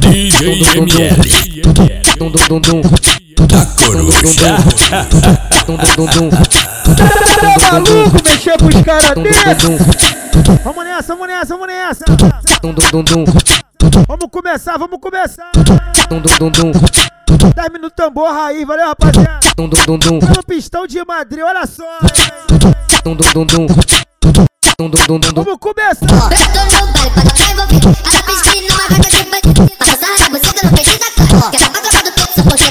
DJ ML da coruja. Tá maluco mexer pros caras desse? Vamos nessa, vamos nessa, vamos nessa. Vamos começar, vamos começar. 10 minutos tambor raiz, valeu rapaziada. Tá no pistão de Madrid, olha só. Vamos começar.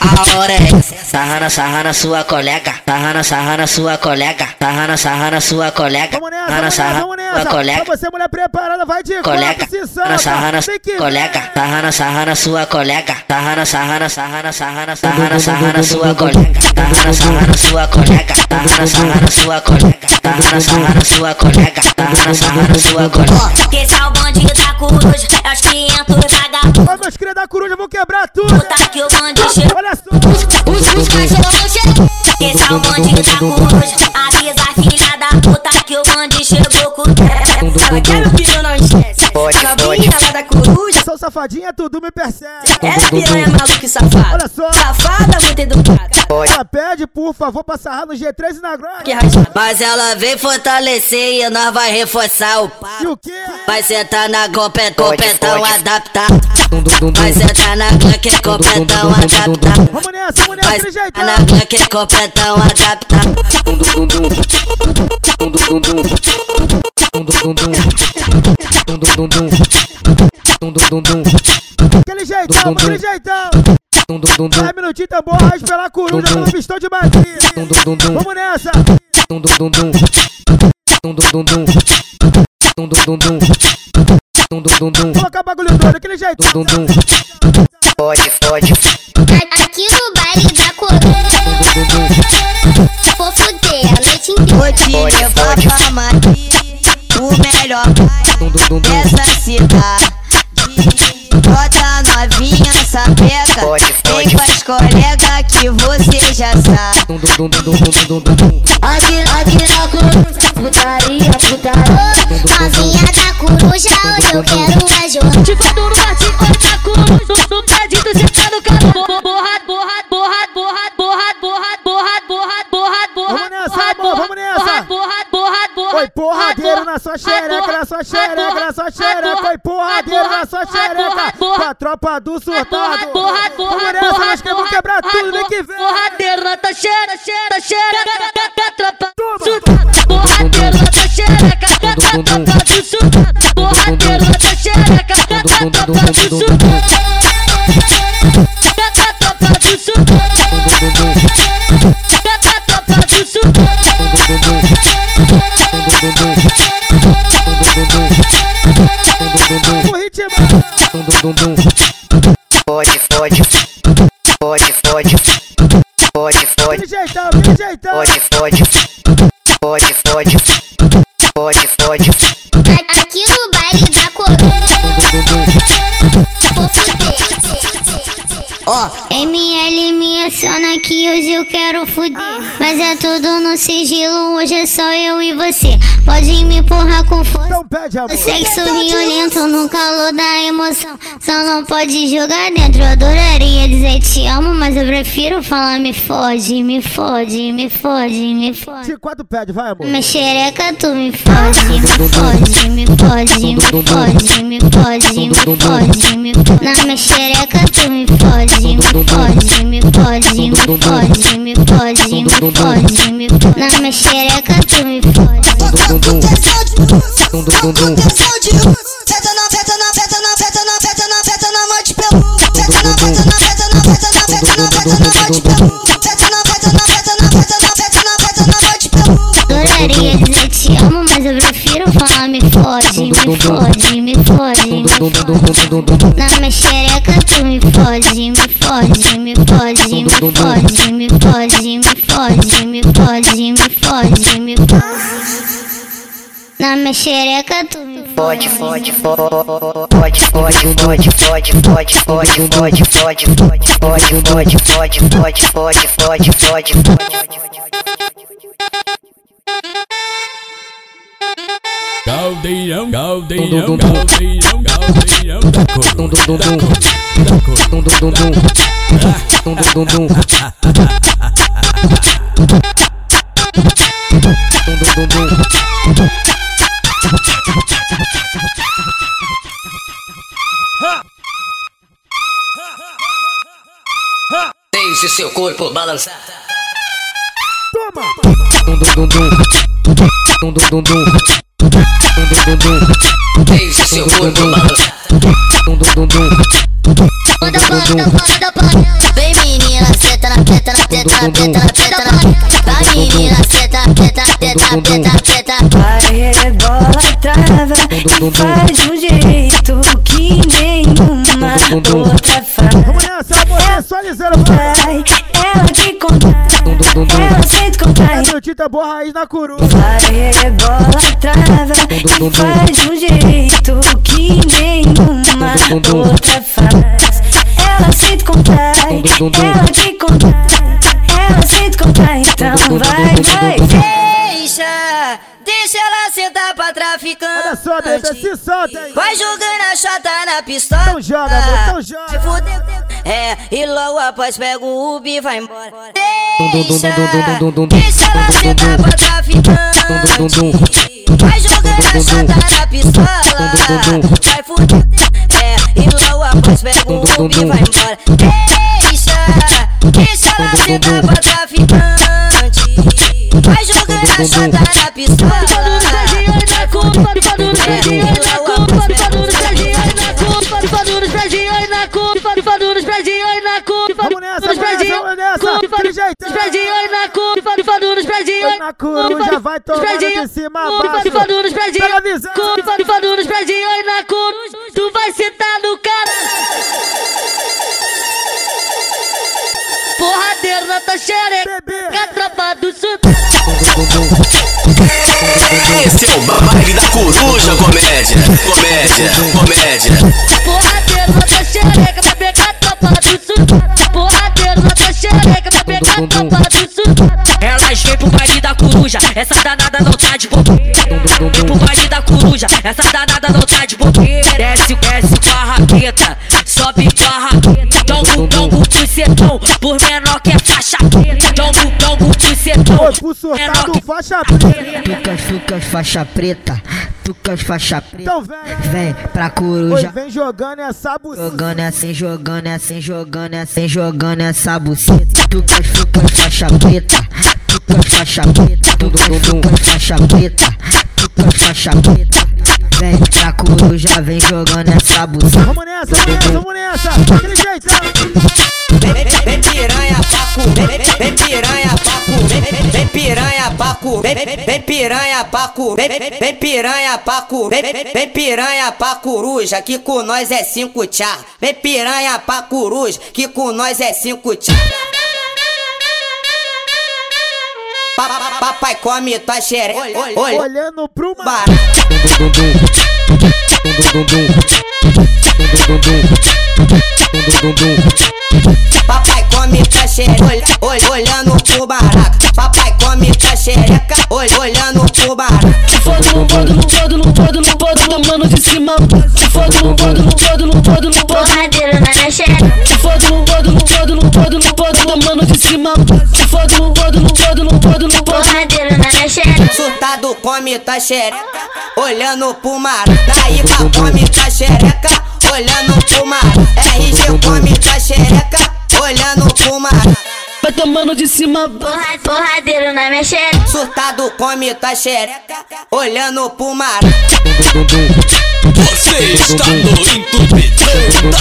A hora é. Sarra na, sarra na sua colega. Sarra na, sarra na sua colega. Sarra na, sarra na sua colega. Sarra na, sarra na sua colega. Pra você, mulher preparada, vai de Colega, sarra sarra na colega, sarra na, sarra na sua colega, sarra na, sarra na, sarra na, sarra na, sarra na, sarra na sua colega, sarra na, sarra na sua colega, sarra na, sarra na sua colega, sarra na, sarra na sua colega, sarra na, sarra na sua colega. Que esse é o bandinho bonde tá com nojo Avisa a filha da puta que o bonde chegou com o Sabe aquela que não esquece? Novinha lá da coruja? Sou safadinha, tudo me percebe. Essa piranha é maluca e safada. Safada, muito educada. Ela pede, por favor, pra sarrar no G3 e na grande. Mas ela vem fortalecer e nós vai reforçar o E papo. o quê? Vai sentar na copet, Pode, copetão pode. adaptado. Vai sentar na claque, copetão adaptado. Vamos nessa, vamos nessa, Vai sentar na claque, copetão adaptado. Jeitão, aquele jeitão. 10 minutinhos, tambor, raiz pela coruja, pelo pistão de Madrid. Vamos nessa. Colocar bagulho doido, aquele jeitão. Fode, fode, Aqui no baile da coruja. Vou fuder a noite inteira. Vou te Pode, levar pode. pra Madrid, o melhor baile dessa cidade. Sapeca, Pode, vem pode. com as colegas que você já sabe. Aqui, aqui na coruja, putaria, putaria. Novinha da coruja, hoje eu quero é jogar. Te no bate, olha na coruja. Porradeiro na sua xereca, na sua xereca, na sua xereca. Oi, porradeiro na sua xereca. Com a tropa do surtado. Vamos nessa, borrado, nós que vamos quebrar tudo, vem que vem. Borradeiro na tua xereca, xereca, xereca, tropa surtada. Borradeiro na tua xereca, tropa do surtado. Borradeiro na tua xereca, tropa do surtado. Fode, fode, fode, fode, fode, fode, Aquele jeitão, aquele jeitão. fode, fode, fode, fode, Ó, ML me aciona que hoje eu quero fuder. Mas é tudo no sigilo, hoje é só eu e você. Pode me empurrar com força. Então pede, amor. Sexo violento no calor da emoção. Só não pode jogar dentro. Eu adoraria dizer te amo, mas eu prefiro falar me fode, me fode, me fode, me fode. De quatro pede, vai, amor. Minha xereca, tu me fode, me fode, me fode, me fode, me fode, me fode, me fode. Na minha xereca, tu me fode, me fode, me pode me pode me pode me fode. Na minha xereca é tu me fode. Feta na feta na feta na feta na feta na feta na morte pelo. Feta na feta na feta na feta na feta na feta na morte pelo. Feta na feta na feta na feta na feta não, feta na morte pelo. Doraria dizer né? te amo me fode, me fode, me fode, me fode. Na minha xereca tu me fode, me fode, me fode, me fode, me fode, me fode, me fode, me fode, me fode. Na minha xereca tu me Fode, fode, fode, fode, fode, fode, fode, fode, fode, fode, fode, fode, fode, fode, fode, fode, fode, fode, Caldeirão, caldeirão, caldeirão, caldeirão da. Da da. Deixe seu corpo balançar. Toma! Dum dum dum dum. Dum dum dum dum. Ei, seu gordo maluco. Dum dum dum dum. Manda pra. Vem menina, senta na teta, na teta, na teta, teta, teta. Vai menina, senta, teta, teta, teta, teta. Vai é rebola, trava e faz um jeito que nenhuma outra faz. Mulher, essa mulher, só liseira, vai. Ela te conta, ela sente contar. É é boa raiz na coruja. Vai rebola, trava e faz de um jeito que nenhuma outra faz. Ela sente contrai, ela te contrai, ela sente contrai. Então vai, vai, traficante. Olha só, bebê, se solta aí. Vai jogando a chata na pistola. Então joga, então Se joga. fuder. É, e logo após pega o Ubi e vai embora. Deixa, deixa ela sentar pra traficante. Vai jogando a chata na pistola. Vai fuder. É, e logo após pega o Ubi e vai embora. Deixa, deixa ela sentar pra traficante. Vai jogando a chata na pistola na coruja, fado, vai tomando de cima a baixo. Fado nos prédios, fado, fado nos prédios, e na coruja, tu vai sentar no cara. Porradeiro na tua xereca, a tropa do sul. Esse é o baile da coruja, comédia, comédia, comédia. Porradeiro na tua xereca. Vai pegar a tropa do sul. Porradeiro na tua xereca. Vai pegar a tropa do sul. Elas vêm pro baile da coruja. Essa danada não tá de bobeira. Vem pro baile da coruja. Essa danada não tá de bobeira. Desce, desce com a raqueta. Bucetão. Por menor que é faixa preta. Dongo, dongo, bucetão. Pro surtado, faixa preta. Tucas, tucas, faixa preta. Tucas, faixa preta. Então vem. Vem pra Oi, coruja. vem jogando essa buceta. Jogando assim, jogando assim, jogando assim, jogando essa buceta. Tucas, tucas, faixa preta. Tucas, faixa preta. Tucas, tucas, faixa preta. Tucas, faixa preta. Vem pra coruja, vem jogando essa buceta. Vamos nessa, vamos nessa, vamos nessa. Aquele jeitão. Vem piranha pra comer, vem piranha pra comer, vem piranha pra comer, vem piranha pra comer, vem piranha pra coruja, que com nós é cinco tchá. Vem piranha pra coruja, que com nós é cinco tchá. Pa- pa- Papai come tua xereca, olha, Olhando pro mar. barato. Papai come tua xereca, olha- olha- olhando pro barato. Papai come tua xereca, olha- olhando pro. Foda no foda no foda no foda no foda no mano de cima. Foda no foda no foda no foda no foda. Porradeiro na minha xereca. Foda no foda no foda no foda no foda no mano de cima. Foda no foda no foda no foda no foda. Porradeiro na minha xereca. Surtado come tua xereca, olhando pro mar. Daí pra come tua xereca, olhando pro mar. RG come tua xereca, olhando pro mar. Vai tomando de cima. Porra- Porradeiro na minha xereca. Surtado come tua xereca, olhando pro mar. Você está no entupidão da.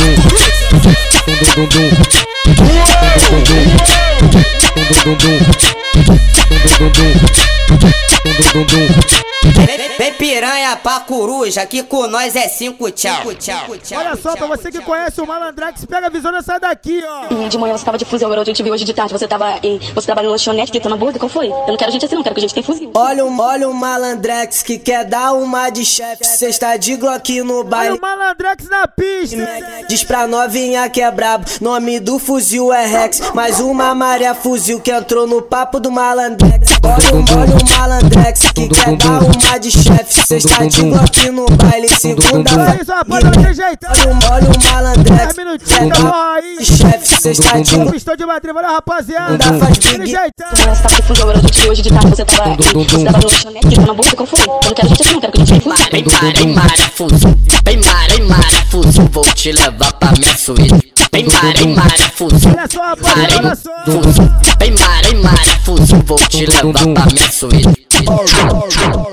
Vem, vem piranha pra coruja, que com nós é cinco tchau. tchau, tchau Olha só, pra você que conhece o Malandrex, pega a visão dessa daqui, ó. De manhã você tava de fuzil, agora eu te vi hoje de tarde. Você tava em. Você tava no lanchonete gritando hambúrguer, qual foi? Eu não quero gente assim, não, quero que a gente tem fuzil. Olha o, olha o malandrex que quer dar uma de chefe. Cê está de Glock no Olha baile. o Malandrex na pista. Diz pra novinha que é brabo, nome do fuzil é Rex. Mais uma Maria Fuzil que entrou no papo do malandrex. Olha o, olha o malandrex que quer dar uma de chefe. Está de Glock no baile, É daquele jeitão. Olha o, olha malandrex 10 quer minutinhos, dar de chefe. Está de O pistão de Madrid, valeu, rapaziada. Faz big. você de fuzil, agora eu te vi hoje de tarde. Você tava em. Você tava no lanchonete gritando hambúrguer, qual foi? Eu não quero gente assim, não, quero que a gente tem fuzil. Vem para, vem marafuso, vem para, vem marafuso, vou te levar pra minha suíte. Vem para, vem marafuso, Olha só, rapaziada, olha só. vem para, vem marafuso, vou te levar pra minha suíte. Orange.